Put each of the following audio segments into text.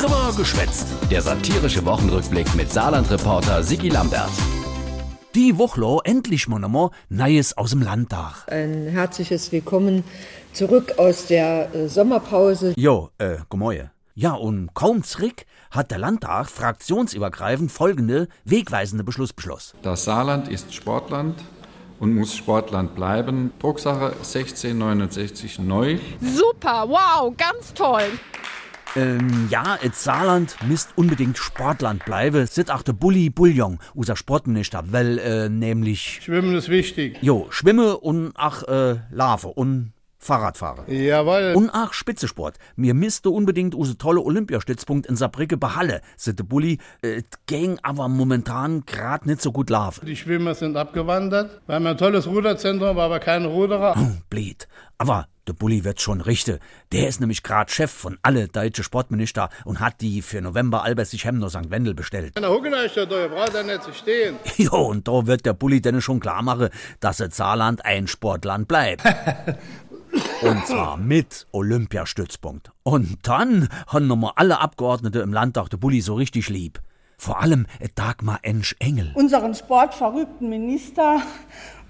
Drüber geschwätzt. Der satirische Wochenrückblick mit Saarland-Reporter Sigi Lambert. Die Wochlo endlich mal nochmal Neues aus dem Landtag. Ein herzliches Willkommen zurück aus der äh, Sommerpause. Jo, äh, Gemäue. Ja, und kaum zurück hat der Landtag fraktionsübergreifend folgende wegweisende Beschluss beschlossen. Das Saarland ist Sportland und muss Sportland bleiben. Drucksache 1669 neu. Super, wow, ganz toll. Ähm, ja, et Saarland misst unbedingt Sportland bleiben, sit auch der Bulli Bouillon, unser Sportminister, weil, äh, nämlich, Schwimmen ist wichtig. jo, Schwimme und ach, äh, Larve und Fahrradfahrer. Jawohl. Und ach, Spitzesport. Mir misste unbedingt use tolle Olympiastützpunkt in Saarbrücke behalle, sitte Bulli. Äh, ging aber momentan grad nicht so gut laufen. Die Schwimmer sind abgewandert. Wir haben ein tolles Ruderzentrum, aber keine Ruderer. Hm, Blöd. Aber der Bulli wird schon richten. Der ist nämlich grad Chef von alle deutsche Sportminister und hat die für November Albersig Hemner St. Wendel bestellt. Eine Huckeneichter, da braucht er nicht zu stehen. Jo, und da wird der Bulli denn schon klar machen, dass das Saarland ein Sportland bleibt. Und zwar mit Olympiastützpunkt. Und dann haben nochmal alle Abgeordnete im Landtag der Bulli so richtig lieb. Vor allem Dagmar Ensch Engel. unseren sportverrückten Minister,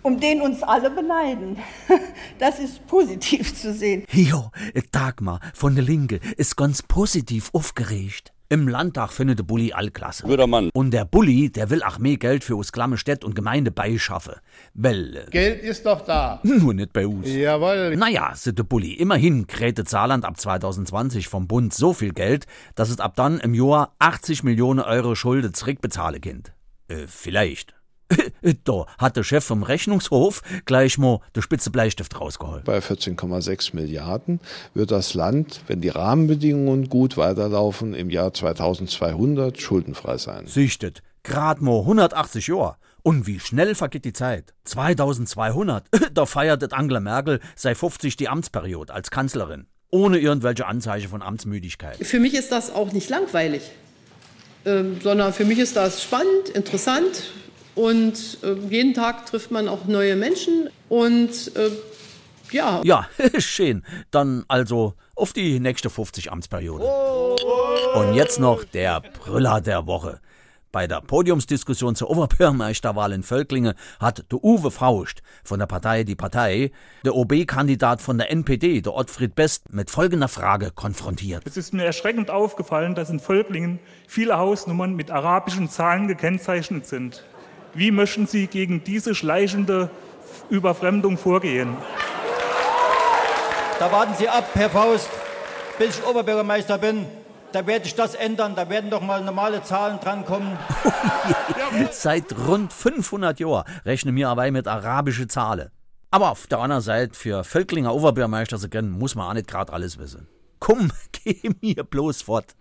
um den uns alle beneiden. Das ist positiv zu sehen. Jo, Dagmar von der Linke ist ganz positiv aufgeregt. Im Landtag findet der Bulli allklasse. Guter Mann. Und der Bulli, der will auch mehr Geld für uns klamme Städt und Gemeinde beischaffen. Weil, äh, Geld ist doch da. nur nicht bei uns. Jawohl. Naja, sitte Bulli, immerhin krähte Saarland ab 2020 vom Bund so viel Geld, dass es ab dann im Jahr 80 Millionen Euro Schulden zurückbezahlen kind. Äh, vielleicht. da hat der Chef vom Rechnungshof gleich mal der spitze Bleistift rausgeholt. Bei 14,6 Milliarden wird das Land, wenn die Rahmenbedingungen gut weiterlaufen, im Jahr 2200 schuldenfrei sein. Sichtet, grad mal 180 Jahre. Und wie schnell vergeht die Zeit? 2200, da feiert Angela Merkel sei 50 die Amtsperiode als Kanzlerin. Ohne irgendwelche Anzeichen von Amtsmüdigkeit. Für mich ist das auch nicht langweilig, ähm, sondern für mich ist das spannend, interessant und äh, jeden Tag trifft man auch neue Menschen und äh, ja, Ja, schön. Dann also auf die nächste 50 Amtsperiode. Und jetzt noch der Brüller der Woche. Bei der Podiumsdiskussion zur Oberbürgermeisterwahl in Völklingen hat der Uwe Faust von der Partei Die Partei der OB-Kandidat von der NPD, der Ottfried Best, mit folgender Frage konfrontiert. Es ist mir erschreckend aufgefallen, dass in Völklingen viele Hausnummern mit arabischen Zahlen gekennzeichnet sind. Wie möchten Sie gegen diese schleichende Überfremdung vorgehen? Da warten Sie ab, Herr Faust, bis ich Oberbürgermeister bin. Da werde ich das ändern. Da werden doch mal normale Zahlen drankommen. Seit rund 500 Jahren rechnen wir aber mit arabische Zahlen. Aber auf der anderen Seite, für Völklinger Oberbürgermeister zu kennen, muss man auch nicht grad alles wissen. Komm, geh mir bloß fort.